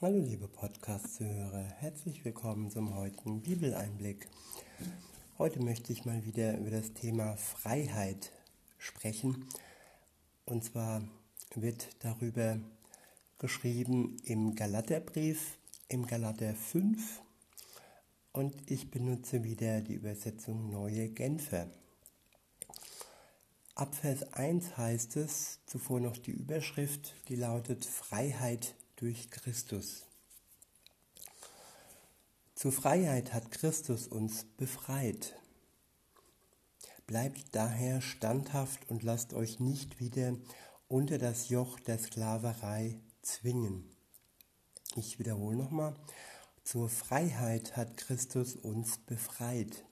Hallo liebe Podcast-Zuhörer, herzlich willkommen zum heutigen Bibeleinblick. Heute möchte ich mal wieder über das Thema Freiheit sprechen. Und zwar wird darüber geschrieben im Galaterbrief, im Galater 5 und ich benutze wieder die Übersetzung Neue Genfer. Ab Vers 1 heißt es, zuvor noch die Überschrift, die lautet Freiheit durch Christus. Zur Freiheit hat Christus uns befreit. Bleibt daher standhaft und lasst euch nicht wieder unter das Joch der Sklaverei zwingen. Ich wiederhole nochmal. Zur Freiheit hat Christus uns befreit.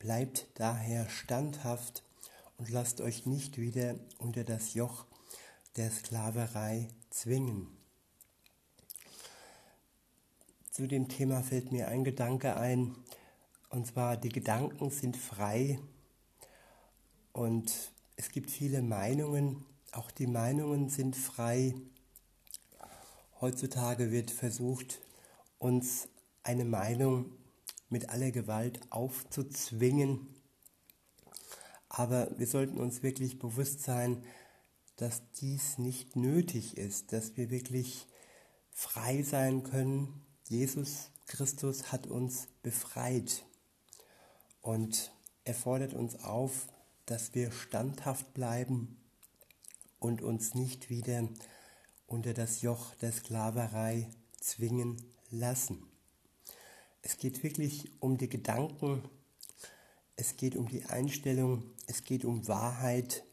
Bleibt daher standhaft und lasst euch nicht wieder unter das Joch der Sklaverei zwingen. Zu dem Thema fällt mir ein Gedanke ein, und zwar die Gedanken sind frei und es gibt viele Meinungen, auch die Meinungen sind frei. Heutzutage wird versucht, uns eine Meinung mit aller Gewalt aufzuzwingen. Aber wir sollten uns wirklich bewusst sein, dass dies nicht nötig ist, dass wir wirklich frei sein können Jesus Christus hat uns befreit und er fordert uns auf, dass wir standhaft bleiben und uns nicht wieder unter das Joch der Sklaverei zwingen lassen. Es geht wirklich um die Gedanken, es geht um die Einstellung, es geht um Wahrheit.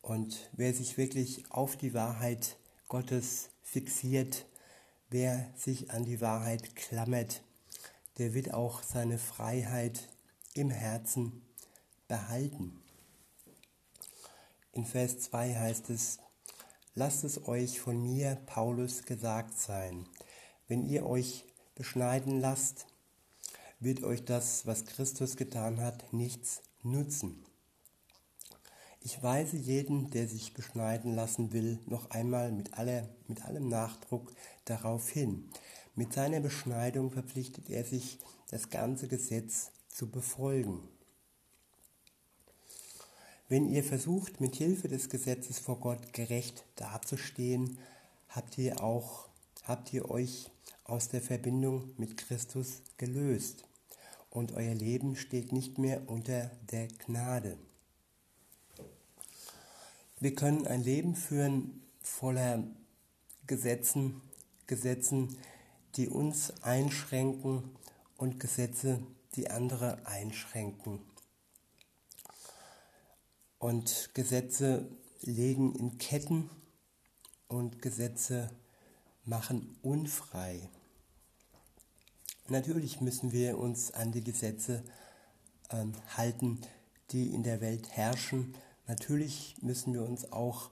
Und wer sich wirklich auf die Wahrheit Gottes fixiert, Wer sich an die Wahrheit klammert, der wird auch seine Freiheit im Herzen behalten. In Vers 2 heißt es, lasst es euch von mir, Paulus, gesagt sein, wenn ihr euch beschneiden lasst, wird euch das, was Christus getan hat, nichts nutzen. Ich weise jeden, der sich beschneiden lassen will, noch einmal mit, aller, mit allem Nachdruck darauf hin. Mit seiner Beschneidung verpflichtet er sich, das ganze Gesetz zu befolgen. Wenn ihr versucht, mit Hilfe des Gesetzes vor Gott gerecht dazustehen, habt ihr auch habt ihr euch aus der Verbindung mit Christus gelöst und euer Leben steht nicht mehr unter der Gnade. Wir können ein Leben führen voller Gesetzen, Gesetzen, die uns einschränken und Gesetze, die andere einschränken. Und Gesetze legen in Ketten und Gesetze machen unfrei. Natürlich müssen wir uns an die Gesetze äh, halten, die in der Welt herrschen, Natürlich müssen wir uns auch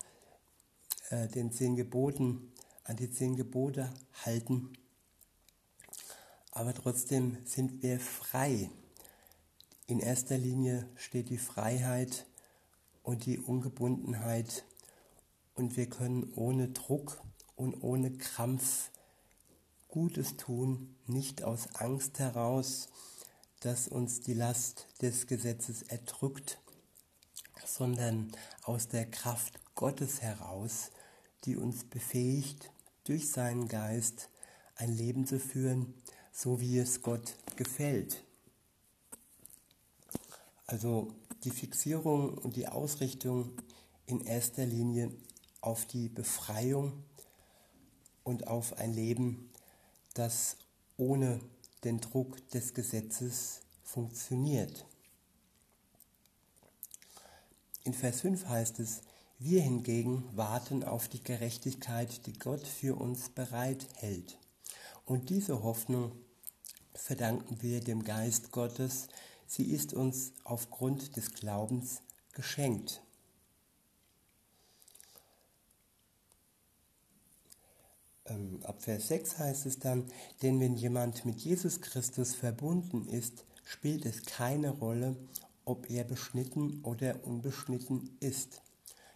äh, den zehn Geboten, an die zehn Gebote halten, aber trotzdem sind wir frei. In erster Linie steht die Freiheit und die Ungebundenheit. Und wir können ohne Druck und ohne Krampf Gutes tun, nicht aus Angst heraus, dass uns die Last des Gesetzes erdrückt, sondern aus der Kraft Gottes heraus, die uns befähigt, durch seinen Geist ein Leben zu führen, so wie es Gott gefällt. Also die Fixierung und die Ausrichtung in erster Linie auf die Befreiung und auf ein Leben, das ohne den Druck des Gesetzes funktioniert. In Vers 5 heißt es, wir hingegen warten auf die Gerechtigkeit, die Gott für uns bereit hält. Und diese Hoffnung verdanken wir dem Geist Gottes. Sie ist uns aufgrund des Glaubens geschenkt. Ähm, ab Vers 6 heißt es dann, denn wenn jemand mit Jesus Christus verbunden ist, spielt es keine Rolle, ob er beschnitten oder unbeschnitten ist.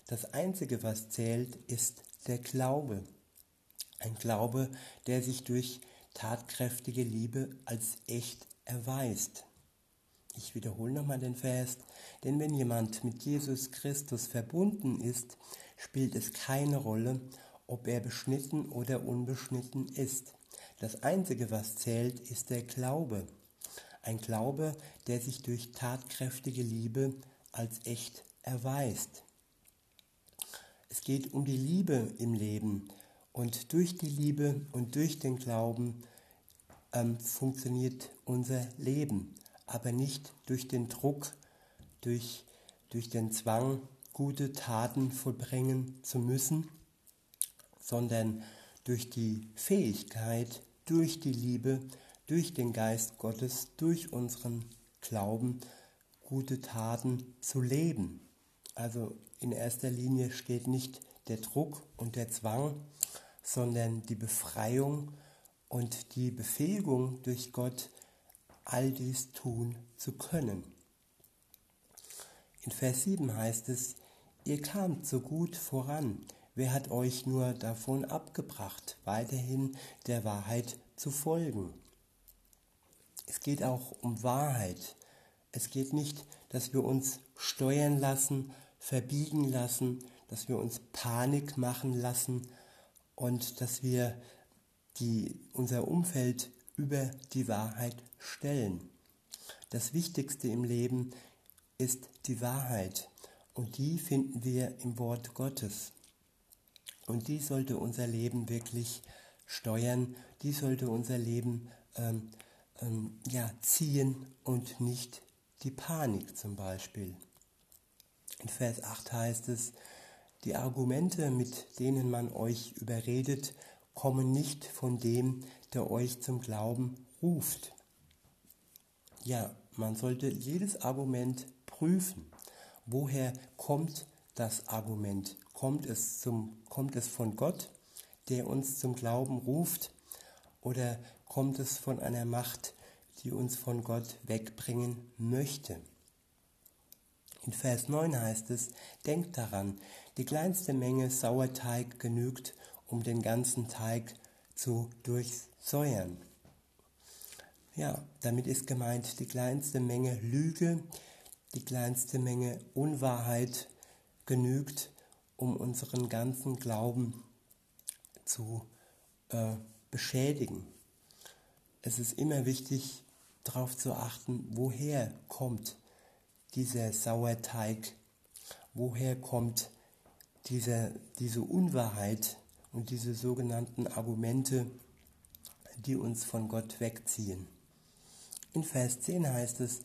Das Einzige, was zählt, ist der Glaube. Ein Glaube, der sich durch tatkräftige Liebe als echt erweist. Ich wiederhole nochmal den Vers, denn wenn jemand mit Jesus Christus verbunden ist, spielt es keine Rolle, ob er beschnitten oder unbeschnitten ist. Das Einzige, was zählt, ist der Glaube. Ein Glaube, der sich durch tatkräftige Liebe als echt erweist. Es geht um die Liebe im Leben und durch die Liebe und durch den Glauben ähm, funktioniert unser Leben, aber nicht durch den Druck, durch, durch den Zwang, gute Taten vollbringen zu müssen, sondern durch die Fähigkeit, durch die Liebe, durch den Geist Gottes, durch unseren Glauben gute Taten zu leben. Also in erster Linie steht nicht der Druck und der Zwang, sondern die Befreiung und die Befähigung durch Gott, all dies tun zu können. In Vers 7 heißt es, ihr kamt so gut voran, wer hat euch nur davon abgebracht, weiterhin der Wahrheit zu folgen? Es geht auch um Wahrheit. Es geht nicht, dass wir uns steuern lassen, verbiegen lassen, dass wir uns Panik machen lassen und dass wir die, unser Umfeld über die Wahrheit stellen. Das Wichtigste im Leben ist die Wahrheit und die finden wir im Wort Gottes. Und die sollte unser Leben wirklich steuern, die sollte unser Leben ähm, ähm, ja, ziehen und nicht die Panik zum Beispiel. In Vers 8 heißt es, die Argumente, mit denen man euch überredet, kommen nicht von dem, der euch zum Glauben ruft. Ja, man sollte jedes Argument prüfen. Woher kommt das Argument? Kommt es, zum, kommt es von Gott, der uns zum Glauben ruft, oder kommt es von einer Macht, die uns von Gott wegbringen möchte? In Vers 9 heißt es, denkt daran, die kleinste Menge Sauerteig genügt, um den ganzen Teig zu durchsäuern. Ja, damit ist gemeint die kleinste Menge Lüge, die kleinste Menge Unwahrheit genügt, um unseren ganzen Glauben zu äh, beschädigen. Es ist immer wichtig, darauf zu achten, woher kommt dieser Sauerteig, woher kommt diese, diese Unwahrheit und diese sogenannten Argumente, die uns von Gott wegziehen. In Vers 10 heißt es,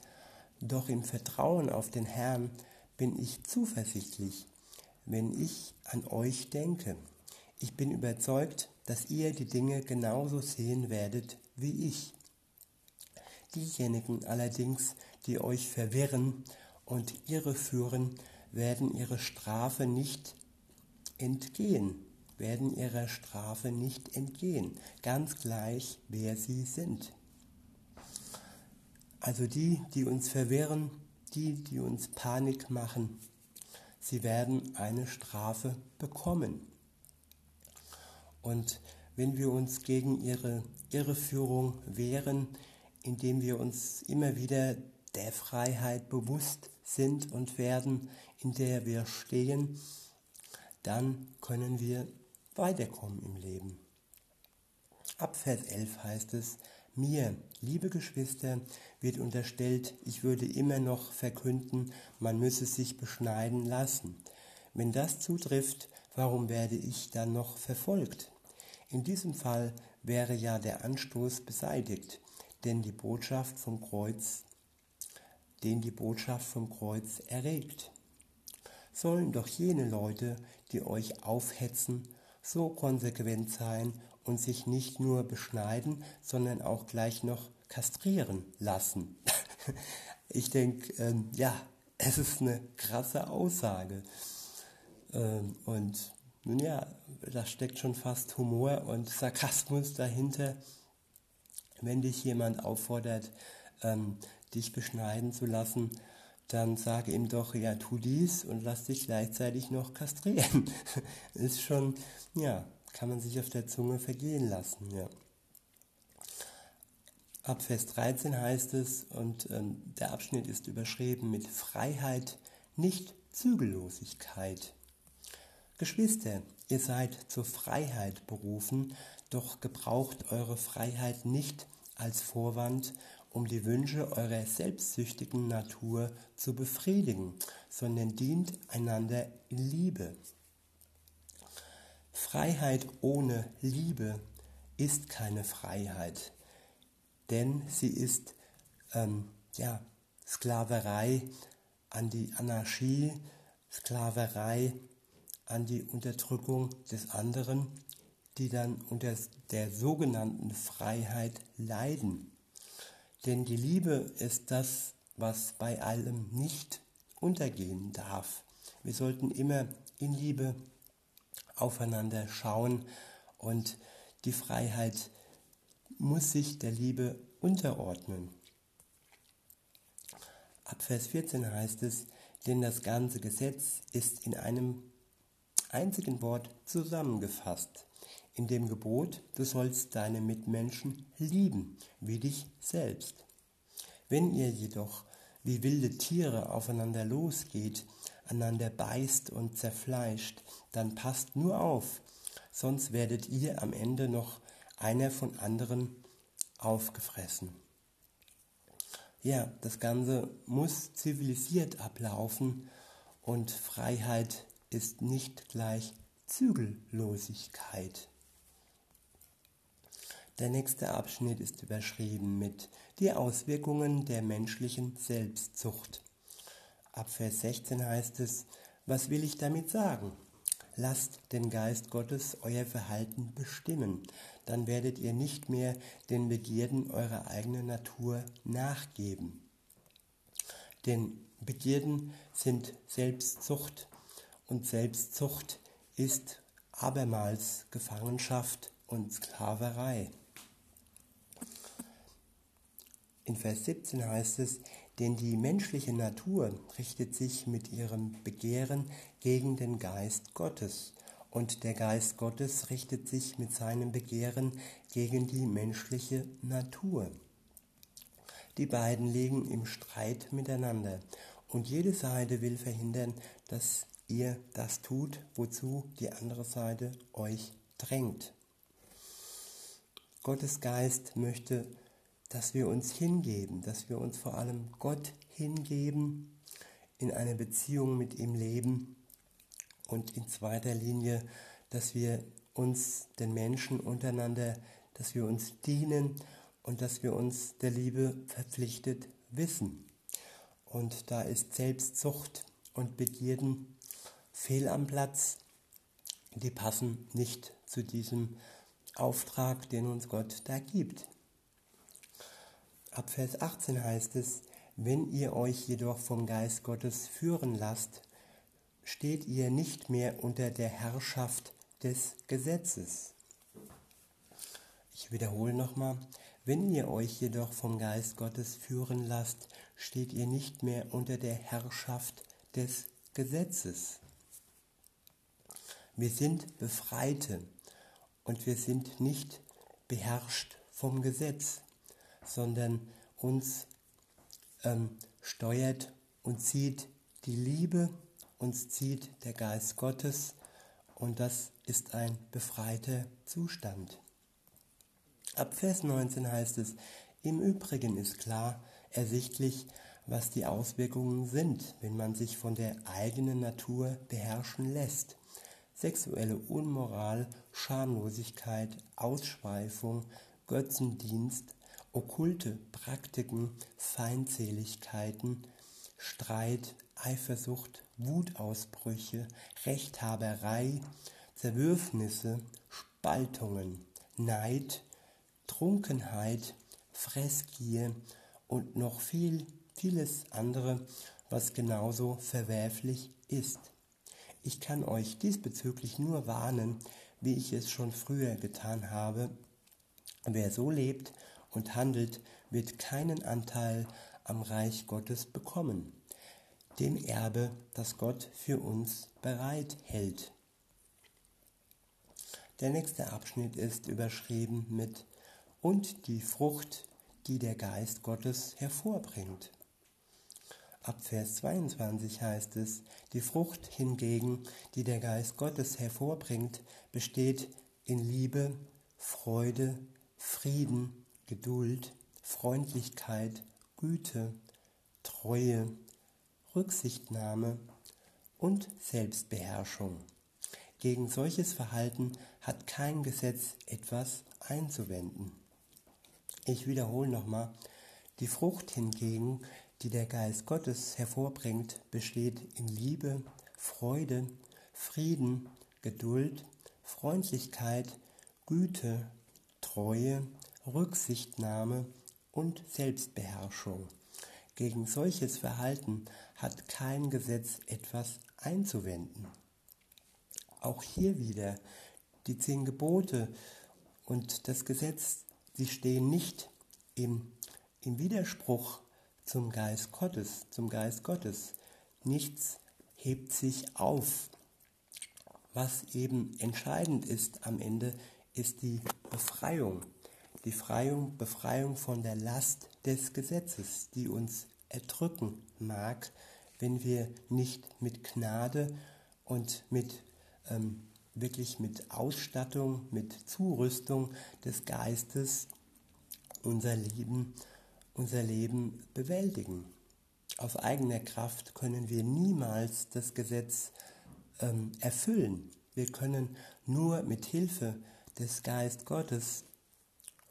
doch im Vertrauen auf den Herrn bin ich zuversichtlich, wenn ich an euch denke. Ich bin überzeugt, dass ihr die Dinge genauso sehen werdet wie ich. Diejenigen allerdings, die euch verwirren und irreführen, werden ihre Strafe nicht entgehen, werden ihrer Strafe nicht entgehen, ganz gleich, wer sie sind. Also die, die uns verwirren, die, die uns Panik machen, sie werden eine Strafe bekommen. Und wenn wir uns gegen ihre Irreführung wehren, indem wir uns immer wieder der Freiheit bewusst sind und werden, in der wir stehen, dann können wir weiterkommen im Leben. Ab Vers 11 heißt es, mir, liebe Geschwister, wird unterstellt, ich würde immer noch verkünden, man müsse sich beschneiden lassen. Wenn das zutrifft, warum werde ich dann noch verfolgt? In diesem Fall wäre ja der Anstoß beseitigt, denn die Botschaft vom Kreuz, den die Botschaft vom Kreuz erregt. Sollen doch jene Leute, die euch aufhetzen, so konsequent sein und sich nicht nur beschneiden, sondern auch gleich noch kastrieren lassen. ich denke, ähm, ja, es ist eine krasse Aussage. Ähm, und nun ja, da steckt schon fast Humor und Sarkasmus dahinter, wenn dich jemand auffordert, ähm, dich beschneiden zu lassen, dann sage ihm doch, ja, tu dies und lass dich gleichzeitig noch kastrieren. ist schon, ja, kann man sich auf der Zunge vergehen lassen. Ja. Ab Vers 13 heißt es, und ähm, der Abschnitt ist überschrieben mit Freiheit, nicht Zügellosigkeit. Geschwister, ihr seid zur Freiheit berufen, doch gebraucht eure Freiheit nicht als Vorwand, um die Wünsche eurer selbstsüchtigen Natur zu befriedigen, sondern dient einander in Liebe. Freiheit ohne Liebe ist keine Freiheit, denn sie ist ähm, ja, Sklaverei an die Anarchie, Sklaverei an die Unterdrückung des anderen, die dann unter der sogenannten Freiheit leiden. Denn die Liebe ist das, was bei allem nicht untergehen darf. Wir sollten immer in Liebe aufeinander schauen und die Freiheit muss sich der Liebe unterordnen. Ab Vers 14 heißt es, denn das ganze Gesetz ist in einem einzigen Wort zusammengefasst. In dem Gebot, du sollst deine Mitmenschen lieben, wie dich selbst. Wenn ihr jedoch wie wilde Tiere aufeinander losgeht, einander beißt und zerfleischt, dann passt nur auf, sonst werdet ihr am Ende noch einer von anderen aufgefressen. Ja, das Ganze muss zivilisiert ablaufen und Freiheit ist nicht gleich Zügellosigkeit. Der nächste Abschnitt ist überschrieben mit die Auswirkungen der menschlichen Selbstzucht. Ab Vers 16 heißt es, was will ich damit sagen? Lasst den Geist Gottes euer Verhalten bestimmen, dann werdet ihr nicht mehr den Begierden eurer eigenen Natur nachgeben. Denn Begierden sind Selbstzucht und Selbstzucht ist abermals Gefangenschaft und Sklaverei. In Vers 17 heißt es, denn die menschliche Natur richtet sich mit ihrem Begehren gegen den Geist Gottes und der Geist Gottes richtet sich mit seinem Begehren gegen die menschliche Natur. Die beiden liegen im Streit miteinander und jede Seite will verhindern, dass ihr das tut, wozu die andere Seite euch drängt. Gottes Geist möchte, dass wir uns hingeben, dass wir uns vor allem Gott hingeben, in einer Beziehung mit ihm leben und in zweiter Linie, dass wir uns den Menschen untereinander, dass wir uns dienen und dass wir uns der Liebe verpflichtet wissen. Und da ist Selbstzucht und Begierden fehl am Platz. Die passen nicht zu diesem Auftrag, den uns Gott da gibt. Ab Vers 18 heißt es, wenn ihr euch jedoch vom Geist Gottes führen lasst, steht ihr nicht mehr unter der Herrschaft des Gesetzes. Ich wiederhole nochmal, wenn ihr euch jedoch vom Geist Gottes führen lasst, steht ihr nicht mehr unter der Herrschaft des Gesetzes. Wir sind Befreite und wir sind nicht beherrscht vom Gesetz, sondern uns ähm, steuert und zieht die Liebe, uns zieht der Geist Gottes und das ist ein befreiter Zustand. Ab Vers 19 heißt es, im Übrigen ist klar ersichtlich, was die Auswirkungen sind, wenn man sich von der eigenen Natur beherrschen lässt sexuelle Unmoral, Schamlosigkeit, Ausschweifung, Götzendienst, okkulte Praktiken, Feindseligkeiten, Streit, Eifersucht, Wutausbrüche, Rechthaberei, Zerwürfnisse, Spaltungen, Neid, Trunkenheit, Fressgier und noch viel, vieles andere, was genauso verwerflich ist. Ich kann euch diesbezüglich nur warnen, wie ich es schon früher getan habe. Wer so lebt und handelt, wird keinen Anteil am Reich Gottes bekommen, dem Erbe, das Gott für uns bereit hält. Der nächste Abschnitt ist überschrieben mit und die Frucht, die der Geist Gottes hervorbringt. Ab Vers 22 heißt es, die Frucht hingegen, die der Geist Gottes hervorbringt, besteht in Liebe, Freude, Frieden, Geduld, Freundlichkeit, Güte, Treue, Rücksichtnahme und Selbstbeherrschung. Gegen solches Verhalten hat kein Gesetz etwas einzuwenden. Ich wiederhole nochmal, die Frucht hingegen, die der Geist Gottes hervorbringt, besteht in Liebe, Freude, Frieden, Geduld, Freundlichkeit, Güte, Treue, Rücksichtnahme und Selbstbeherrschung. Gegen solches Verhalten hat kein Gesetz etwas einzuwenden. Auch hier wieder die zehn Gebote und das Gesetz, sie stehen nicht im, im Widerspruch zum Geist Gottes, zum Geist Gottes. Nichts hebt sich auf. Was eben entscheidend ist am Ende, ist die Befreiung. Die Befreiung, Befreiung von der Last des Gesetzes, die uns erdrücken mag, wenn wir nicht mit Gnade und mit ähm, wirklich mit Ausstattung, mit Zurüstung des Geistes unser Leben unser Leben bewältigen. Aus eigener Kraft können wir niemals das Gesetz ähm, erfüllen. Wir können nur mit Hilfe des Geist Gottes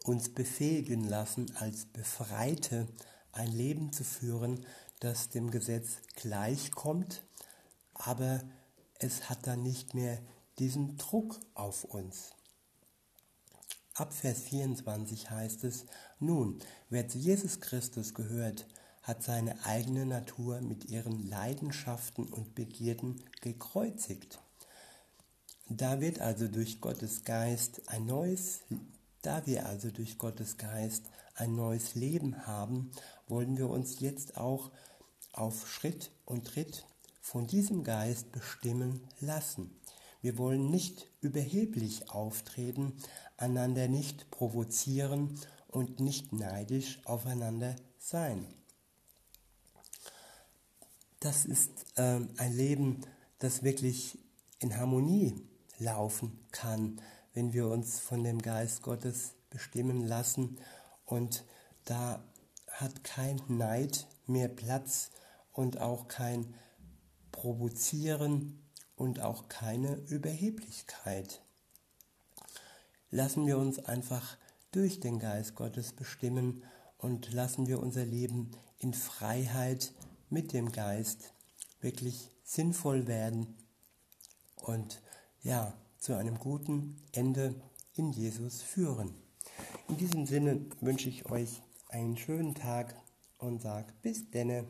uns befähigen lassen, als Befreite ein Leben zu führen, das dem Gesetz gleichkommt, aber es hat dann nicht mehr diesen Druck auf uns. Ab Vers 24 heißt es, nun, wer zu Jesus Christus gehört, hat seine eigene Natur mit ihren Leidenschaften und Begierden gekreuzigt. Da wird also durch Gottes Geist ein neues, da wir also durch Gottes Geist ein neues Leben haben, wollen wir uns jetzt auch auf Schritt und Tritt von diesem Geist bestimmen lassen. Wir wollen nicht überheblich auftreten, einander nicht provozieren und nicht neidisch aufeinander sein. Das ist äh, ein Leben, das wirklich in Harmonie laufen kann, wenn wir uns von dem Geist Gottes bestimmen lassen und da hat kein Neid mehr Platz und auch kein Provozieren und auch keine Überheblichkeit. Lassen wir uns einfach durch den Geist Gottes bestimmen und lassen wir unser Leben in Freiheit mit dem Geist wirklich sinnvoll werden und ja, zu einem guten Ende in Jesus führen. In diesem Sinne wünsche ich euch einen schönen Tag und sage bis denne.